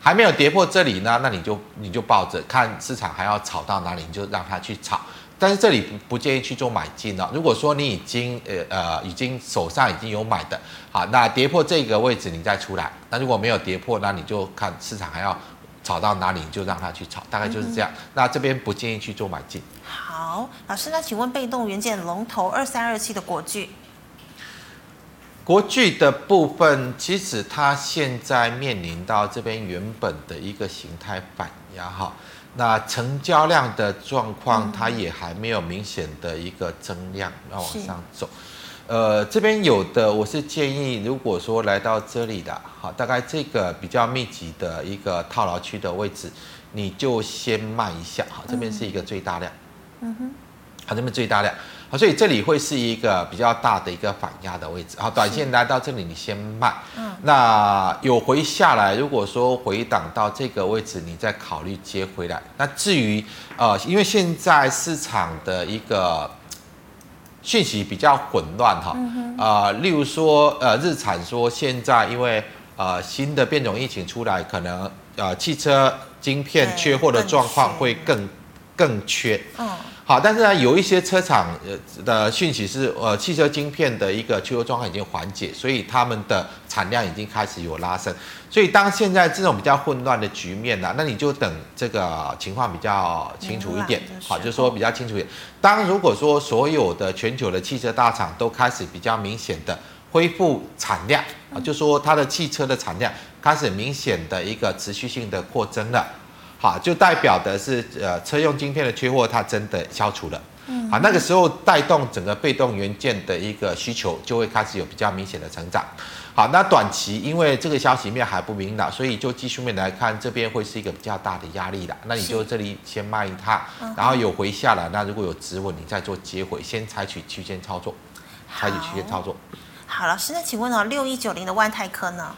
还没有跌破这里呢，那你就你就抱着看市场还要炒到哪里，你就让它去炒。但是这里不不建议去做买进哦。如果说你已经呃呃已经手上已经有买的，好，那跌破这个位置你再出来。那如果没有跌破，那你就看市场还要炒到哪里，你就让它去炒，大概就是这样。嗯、那这边不建议去做买进。好，老师，那请问被动元件龙头二三二七的国巨。国巨的部分，其实它现在面临到这边原本的一个形态反压哈，那成交量的状况，它也还没有明显的一个增量要往上走。呃，这边有的我是建议，如果说来到这里的，好，大概这个比较密集的一个套牢区的位置，你就先卖一下，好，这边是一个最大量，嗯哼，好，这边最大量。好，所以这里会是一个比较大的一个反压的位置。好，短线来到这里，你先卖。嗯，那有回下来，如果说回档到这个位置，你再考虑接回来。那至于呃，因为现在市场的一个讯息比较混乱哈，啊、呃，例如说呃，日产说现在因为呃新的变种疫情出来，可能呃汽车晶片缺货的状况会更更缺。嗯。好，但是呢，有一些车厂呃的讯息是，呃，汽车晶片的一个缺货状况已经缓解，所以他们的产量已经开始有拉升。所以当现在这种比较混乱的局面呢，那你就等这个情况比较清楚一点。好，就说比较清楚一点。当如果说所有的全球的汽车大厂都开始比较明显的恢复产量啊，就说它的汽车的产量开始明显的一个持续性的扩增了。好，就代表的是，呃，车用晶片的缺货它真的消除了。嗯，好，那个时候带动整个被动元件的一个需求就会开始有比较明显的成长。好，那短期因为这个消息面还不明朗，所以就技术面来看，这边会是一个比较大的压力的。那你就这里先卖一趟，然后有回下来，那如果有止稳，你再做接回，先采取区间操作，采取区间操作。好，老师，那请问哦，六一九零的万泰科呢？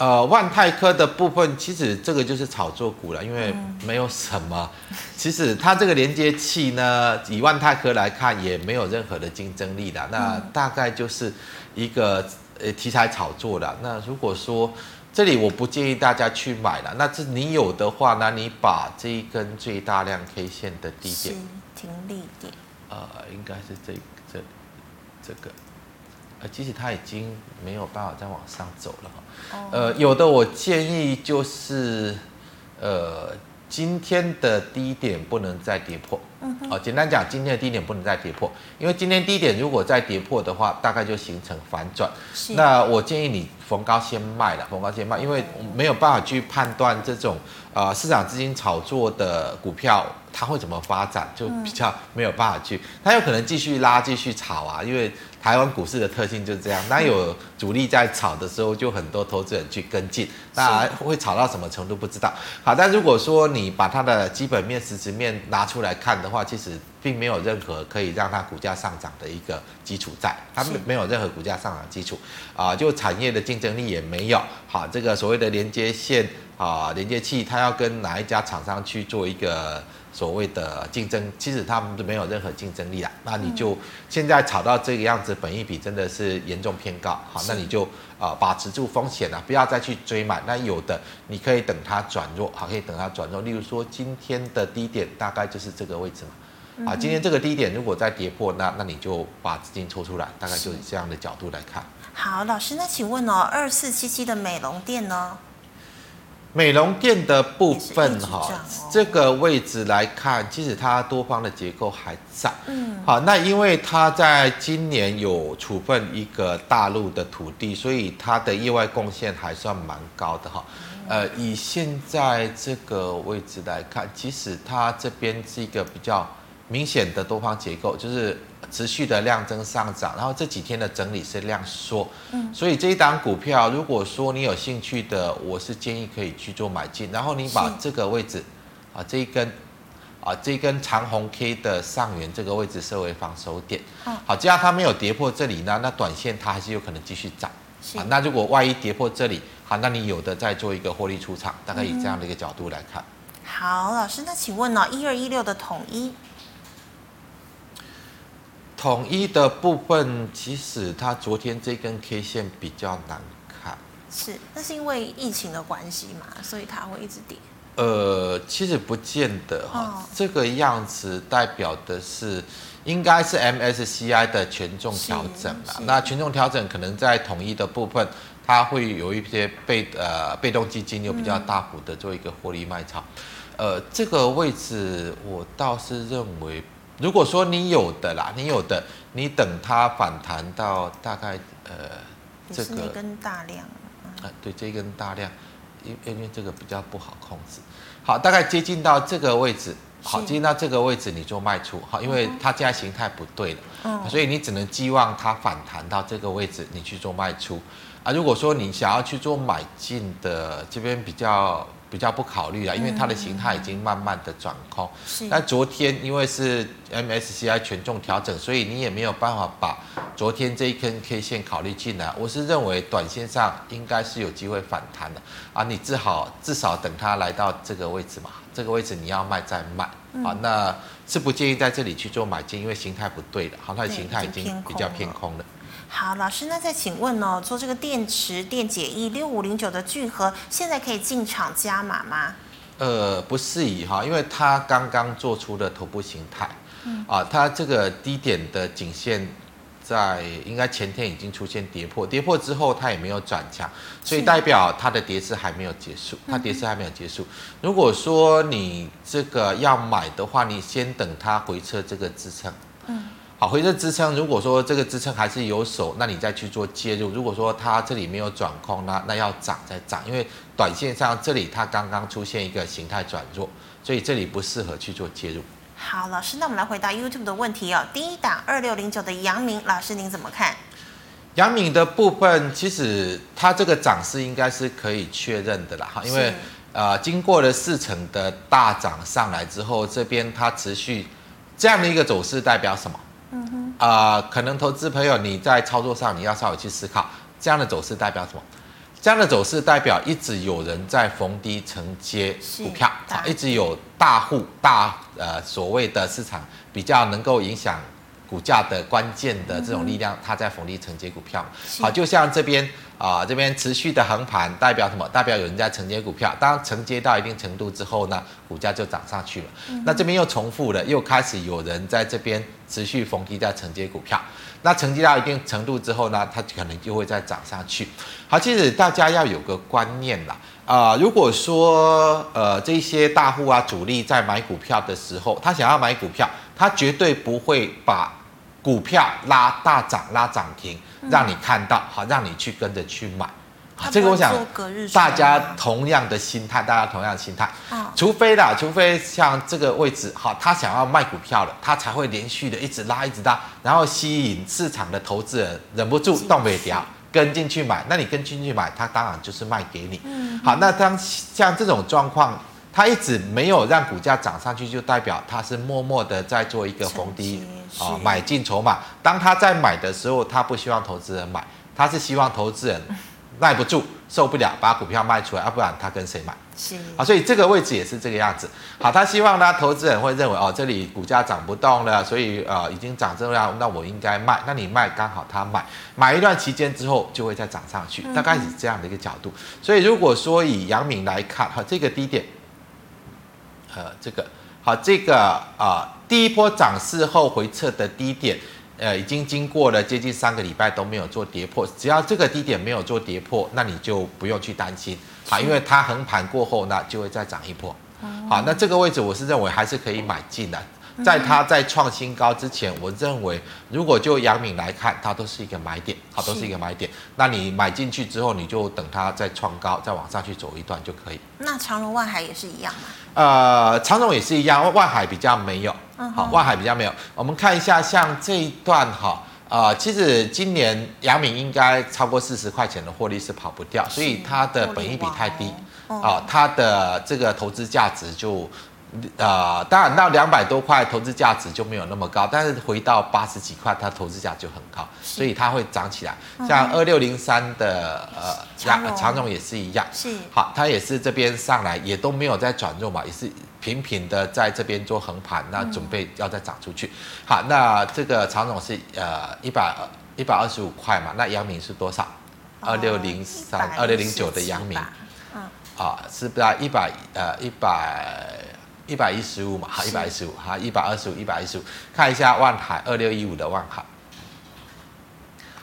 呃，万泰科的部分，其实这个就是炒作股了，因为没有什么。其实它这个连接器呢，以万泰科来看，也没有任何的竞争力的。那大概就是一个呃题材炒作的。那如果说这里我不建议大家去买了，那这你有的话，那你把这一根最大量 K 线的低点停利点，呃，应该是这这这个。呃，其实它已经没有办法再往上走了哈。呃，有的我建议就是，呃，今天的低点不能再跌破。嗯。哦，简单讲，今天的低点不能再跌破，因为今天低点如果再跌破的话，大概就形成反转。是。那我建议你逢高先卖了，逢高先卖，因为没有办法去判断这种呃市场资金炒作的股票它会怎么发展，就比较没有办法去。它有可能继续拉，继续炒啊，因为。台湾股市的特性就是这样，当有主力在炒的时候，就很多投资人去跟进，那会炒到什么程度不知道。好，但如果说你把它的基本面、实质面拿出来看的话，其实并没有任何可以让它股价上涨的一个基础在，它没有任何股价上涨基础啊，就产业的竞争力也没有。好，这个所谓的连接线啊，连接器，它要跟哪一家厂商去做一个。所谓的竞争，其实他们都没有任何竞争力啊。那你就现在炒到这个样子，本益比真的是严重偏高。好，那你就啊、呃、把持住风险啊，不要再去追买。那有的你可以等它转弱，好，可以等它转弱。例如说今天的低点大概就是这个位置嘛。啊，今天这个低点如果再跌破，那那你就把资金抽出来，大概就以这样的角度来看。好，老师，那请问哦，二四七七的美容店呢？美容店的部分哈，这个位置来看，其实它多方的结构还在。嗯，好，那因为它在今年有处分一个大陆的土地，所以它的意外贡献还算蛮高的哈。呃，以现在这个位置来看，其实它这边是一个比较明显的多方结构，就是。持续的量增上涨，然后这几天的整理是量缩，嗯，所以这一档股票，如果说你有兴趣的，我是建议可以去做买进，然后你把这个位置，啊，这一根，啊，这一根长红 K 的上缘这个位置设为防守点，好，只要它没有跌破这里呢，那短线它还是有可能继续涨，啊，那如果万一跌破这里，好，那你有的再做一个获利出场，大概以这样的一个角度来看。好，老师，那请问呢，一二一六的统一。统一的部分，其实它昨天这根 K 线比较难看，是，那是因为疫情的关系嘛，所以它会一直跌。呃，其实不见得哈，哦、这个样子代表的是应该是 MSCI 的权重调整了。那权重调整可能在统一的部分，它会有一些被呃被动基金有比较大幅的做一个获利卖超。嗯、呃，这个位置我倒是认为，如果说你有的啦，你有的，你等它反弹到大概呃这个根大量。啊，对，这一根大量，因因为这个比较不好控制。好，大概接近到这个位置，好，接近到这个位置你就卖出，好，因为它现在形态不对了，嗯，所以你只能寄望它反弹到这个位置，你去做卖出。啊，如果说你想要去做买进的，这边比较。比较不考虑了，因为它的形态已经慢慢的转空。是。但昨天因为是 MSCI 权重调整，所以你也没有办法把昨天这一根 K 线考虑进来。我是认为短线上应该是有机会反弹的啊，你至少至少等它来到这个位置嘛，这个位置你要卖再卖。啊，那是不建议在这里去做买进，因为形态不对的。好，它的形态已经比较偏空了。好，老师，那再请问哦，做这个电池电解液六五零九的聚合，现在可以进场加码吗？呃，不适宜哈，因为它刚刚做出的头部形态，嗯啊，它这个低点的颈线在应该前天已经出现跌破，跌破之后它也没有转强，所以代表它的跌势还没有结束，它跌势还没有结束。如果说你这个要买的话，你先等它回撤这个支撑，嗯。好，回撤支撑，如果说这个支撑还是有手，那你再去做介入。如果说它这里没有转空，那那要涨再涨，因为短线上这里它刚刚出现一个形态转弱，所以这里不适合去做介入。好，老师，那我们来回答 YouTube 的问题哦。第一档二六零九的杨明，老师您怎么看？杨明的部分，其实它这个涨势应该是可以确认的啦，哈，因为是呃经过了四成的大涨上来之后，这边它持续这样的一个走势代表什么？嗯哼，啊、呃，可能投资朋友你在操作上你要稍微去思考，这样的走势代表什么？这样的走势代表一直有人在逢低承接股票，啊，一直有大户大呃所谓的市场比较能够影响。股价的关键的这种力量，它在逢低承接股票。好，就像这边啊，这边持续的横盘，代表什么？代表有人在承接股票。当承接到一定程度之后呢，股价就涨上去了。那这边又重复了，又开始有人在这边持续逢低在承接股票。那承接到一定程度之后呢，它可能就会再涨上去。好，其实大家要有个观念啦，啊，如果说呃这些大户啊主力在买股票的时候，他想要买股票，他绝对不会把股票拉大涨拉涨停，让你看到好，让你去跟着去买，这个我想大家同样的心态，大家同样的心态，除非啦，除非像这个位置好，他想要卖股票了，他才会连续的一直拉一直拉，然后吸引市场的投资人忍不住动尾调跟进去买，那你跟进去买，他当然就是卖给你。好，那当像这种状况。它一直没有让股价涨上去，就代表它是默默的在做一个逢低啊买进筹码。当他在买的时候，他不希望投资人买，他是希望投资人耐不住、受不了，把股票卖出来，要不然他跟谁买？是啊，所以这个位置也是这个样子。好，他希望呢，投资人会认为哦，这里股价涨不动了，所以呃已经涨这样，那我应该卖。那你卖刚好他买，买一段期间之后就会再涨上去，大概是这样的一个角度。所以如果说以阳明来看，哈，这个低点。呃，这个。好，这个啊、呃，第一波涨势后回撤的低点，呃，已经经过了接近三个礼拜都没有做跌破，只要这个低点没有做跌破，那你就不用去担心，好，因为它横盘过后呢，就会再涨一波，好，那这个位置我是认为还是可以买进的。在它在创新高之前，我认为如果就阳明来看，它都是一个买点，好，都是一个买点。那你买进去之后，你就等它再创高，再往上去走一段就可以。那长荣万海也是一样吗？呃，长荣也是一样，万海比较没有。好，万海比较没有。我们看一下，像这一段哈，呃，其实今年阳明应该超过四十块钱的获利是跑不掉，所以它的本益比太低啊，它的这个投资价值就。呃，当然到两百多块投资价值就没有那么高，但是回到八十几块，它投资价就很高，所以它会涨起来。像二六零三的呃长荣长荣也是一样，是好，它也是这边上来也都没有再转弱嘛，也是平平的在这边做横盘，那准备要再涨出去。好，那这个长荣是呃一百一百二十五块嘛，那阳明是多少？二六零三二六零九的阳明。嗯啊，是不是一百呃一百一百一十五嘛？好，一百一十五，好，一百二十五，一百一十五，看一下万海二六一五的万海，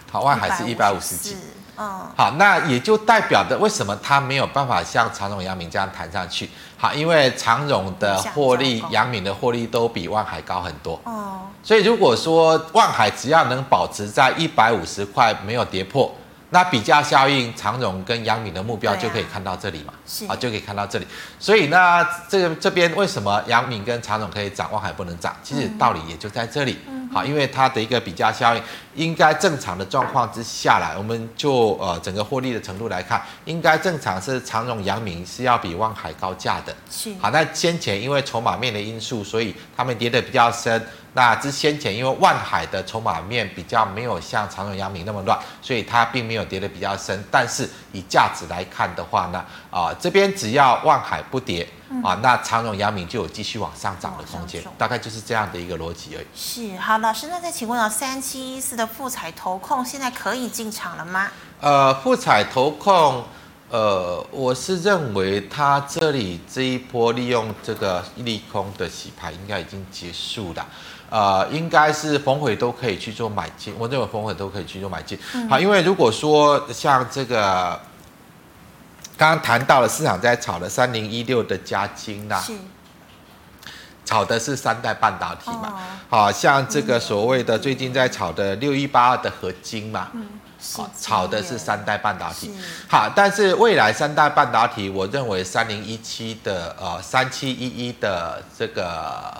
好，万海是一百五十几。嗯，好，那也就代表的为什么它没有办法像长荣、阳明这样弹上去？好，因为长荣的获利、阳明的获利都比万海高很多。哦，所以如果说万海只要能保持在一百五十块没有跌破，那比价效应，长荣跟阳明的目标就可以看到这里嘛？是啊，就可以看到这里。所以呢，这个这边为什么阳明跟长荣可以涨，万海不能涨？其实道理也就在这里。好，因为它的一个比价效应。应该正常的状况之下来，我们就呃整个获利的程度来看，应该正常是长荣、阳明是要比万海高价的。是。好，那先前因为筹码面的因素，所以他们跌得比较深。那之先前因为万海的筹码面比较没有像长荣、阳明那么乱，所以它并没有跌得比较深。但是以价值来看的话呢，啊、呃、这边只要万海不跌。啊，那长荣、阳明就有继续往上涨的空间，大概就是这样的一个逻辑而已。是，好，老师，那再请问啊，三七一四的富彩投控现在可以进场了吗？呃，富彩投控，呃，我是认为它这里这一波利用这个利空的洗牌应该已经结束了，呃，应该是逢回都可以去做买进，我认为逢回都可以去做买进。嗯、好，因为如果说像这个。刚刚谈到了市场在炒的三零一六的加金呐，炒的是三代半导体嘛，好、哦、像这个所谓的最近在炒的六一八二的合金嘛，嗯，炒的是。三代半导体，好，但是未来三代半导体，我认为三零一七的呃三七一一的这个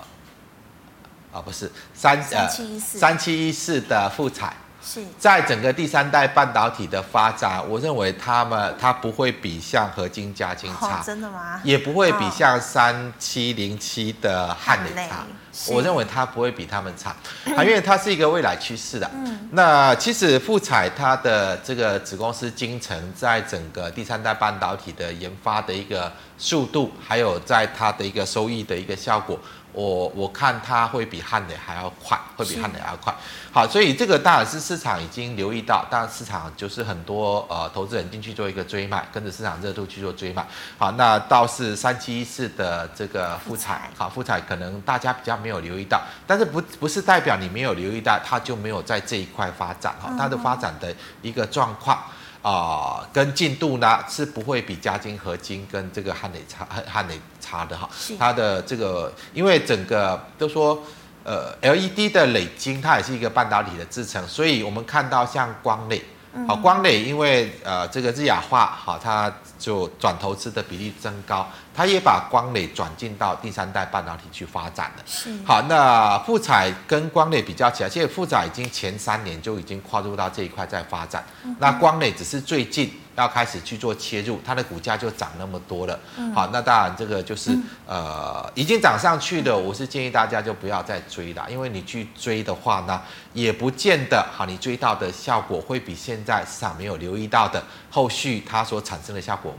啊、哦、不是三呃三七一四的富彩。是在整个第三代半导体的发展，我认为他们它不会比像合金、嘉金差，真的吗？也不会比像三七零七的汉磊差。我认为它不会比他们差，因为它是一个未来趋势的。嗯，那其实富彩它的这个子公司金城，在整个第三代半导体的研发的一个速度，还有在它的一个收益的一个效果。我我看它会比汉磊还要快，会比汉磊还要快。好，所以这个当然是市场已经留意到，当然市场就是很多呃投资人进去做一个追买，跟着市场热度去做追买。好，那倒是三七一四的这个富采，好，富采可能大家比较没有留意到，但是不不是代表你没有留意到，它就没有在这一块发展哈，它的发展的一个状况啊、呃、跟进度呢是不会比嘉金、合金跟这个汉磊差汉磊。差的哈，它的这个，因为整个都说，呃，LED 的磊晶它也是一个半导体的制成，所以我们看到像光磊，好，光磊因为呃这个日亚化，好，它就转投资的比例增高。他也把光磊转进到第三代半导体去发展了。是。好，那富彩跟光磊比较起来，其实富彩已经前三年就已经跨入到这一块在发展。嗯、那光磊只是最近要开始去做切入，它的股价就涨那么多了。嗯、好，那当然这个就是、嗯、呃已经涨上去的，我是建议大家就不要再追了，因为你去追的话呢，也不见得好，你追到的效果会比现在市场没有留意到的后续它所产生的效果。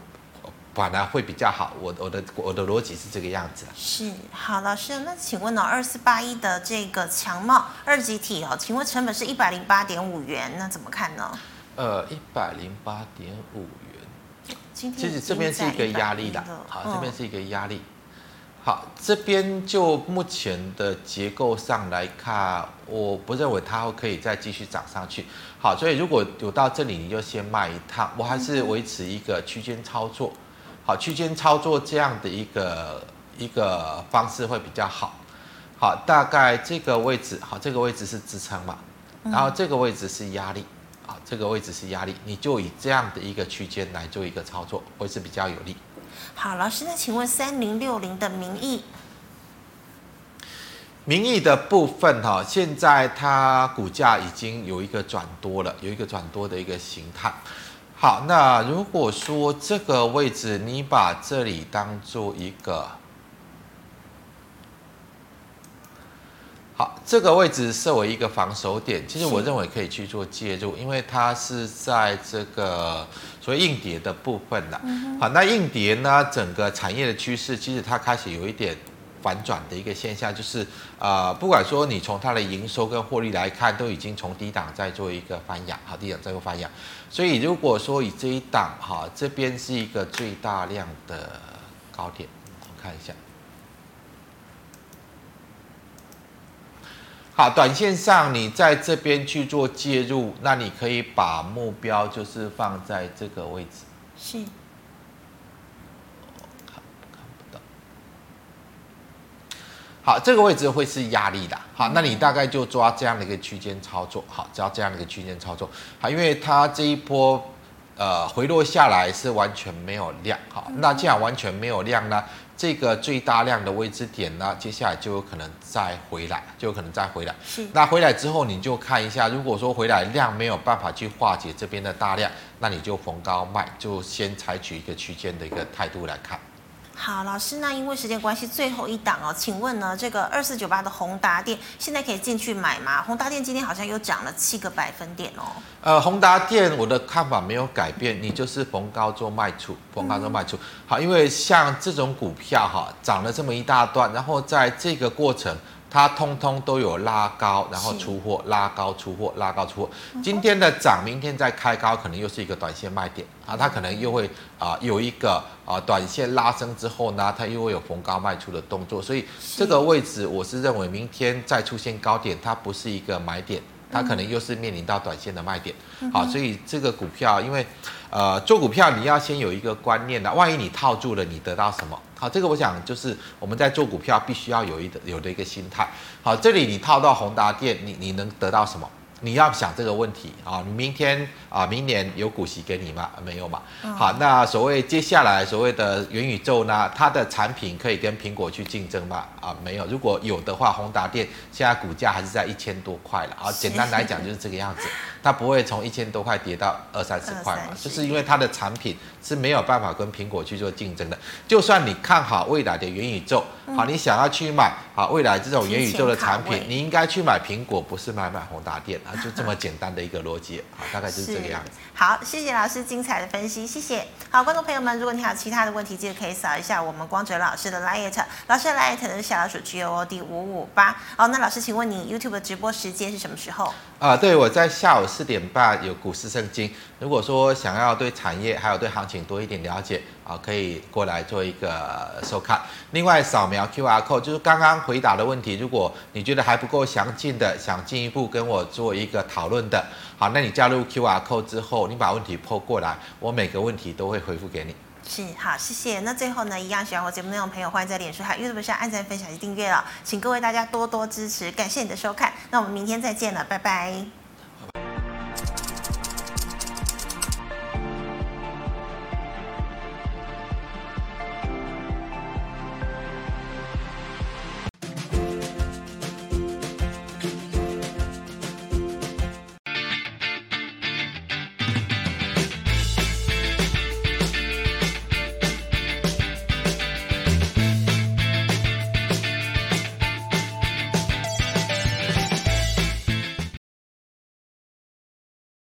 反而会比较好，我我的我的逻辑是这个样子。是，好，老师，那请问呢、哦，二四八一的这个强茂二级体哦，请问成本是一百零八点五元，那怎么看呢？呃，一百零八点五元，其实这边是一个压力的，好，这边是一个压力。好，这边就目前的结构上来看，我不认为它可以再继续涨上去。好，所以如果有到这里，你就先卖一趟，我还是维持一个区间操作。好，区间操作这样的一个一个方式会比较好。好，大概这个位置，好，这个位置是支撑嘛，然后这个位置是压力，啊，这个位置是压力，你就以这样的一个区间来做一个操作，会是比较有利。好，老师，那请问三零六零的名义，名义的部分哈，现在它股价已经有一个转多了，有一个转多的一个形态。好，那如果说这个位置你把这里当做一个好，这个位置设为一个防守点，其实我认为可以去做介入，因为它是在这个所谓硬碟的部分的。好，那硬碟呢，整个产业的趋势其实它开始有一点反转的一个现象，就是呃，不管说你从它的营收跟获利来看，都已经从低档在做一个翻扬，好，低档在做翻扬。所以如果说以这一档哈，这边是一个最大量的高点，我看一下。好，短线上你在这边去做介入，那你可以把目标就是放在这个位置。是。好，这个位置会是压力的。好，那你大概就抓这样的一个区间操作。好，抓这样的一个区间操作。好，因为它这一波呃回落下来是完全没有量。好，那既然完全没有量呢，这个最大量的位置点呢，接下来就有可能再回来，就有可能再回来。是。那回来之后，你就看一下，如果说回来量没有办法去化解这边的大量，那你就逢高卖，就先采取一个区间的一个态度来看。好，老师，那因为时间关系，最后一档哦，请问呢，这个二四九八的宏达电现在可以进去买吗？宏达电今天好像又涨了七个百分点哦。呃，宏达电我的看法没有改变，你就是逢高做卖出，逢高做卖出。嗯、好，因为像这种股票哈，涨了这么一大段，然后在这个过程。它通通都有拉高，然后出货，拉高出货，拉高出货。今天的涨，明天再开高，可能又是一个短线卖点啊。它可能又会啊有一个啊短线拉升之后呢，它又会有逢高卖出的动作。所以这个位置，我是认为明天再出现高点，它不是一个买点，它可能又是面临到短线的卖点。好，所以这个股票，因为呃做股票你要先有一个观念的，万一你套住了，你得到什么？好，这个我想就是我们在做股票必须要有一的有的一个心态。好，这里你套到宏达电，你你能得到什么？你要想这个问题啊，你明天啊，明年有股息给你吗？没有嘛。好，那所谓接下来所谓的元宇宙呢，它的产品可以跟苹果去竞争吗？啊，没有。如果有的话，宏达电现在股价还是在一千多块了啊。简单来讲就是这个样子，它不会从一千多块跌到二三十块嘛，就是因为它的产品是没有办法跟苹果去做竞争的。就算你看好未来的元宇宙，好，你想要去买好未来这种元宇宙的产品，你应该去买苹果，不是买买宏达电。啊，就这么简单的一个逻辑，好，大概就是这个样子。好，谢谢老师精彩的分析，谢谢。好，观众朋友们，如果你还有其他的问题，记得可以扫一下我们光哲老师的 Lite，老师的 Lite 是小老鼠 G O O D 五五八。好，那老师，请问你 YouTube 的直播时间是什么时候？啊，对，我在下午四点半有股市圣经。如果说想要对产业还有对行情多一点了解啊，可以过来做一个收看。另外，扫描 QR code 就是刚刚回答的问题。如果你觉得还不够详尽的，想进一步跟我做一个讨论的，好，那你加入 QR code 之后，你把问题抛过来，我每个问题都会回复给你。是，好，谢谢。那最后呢，一样喜欢我节目内容朋友，欢迎在脸书还有 YouTube 上按赞、分享及订阅了，请各位大家多多支持，感谢你的收看。那我们明天再见了，拜拜。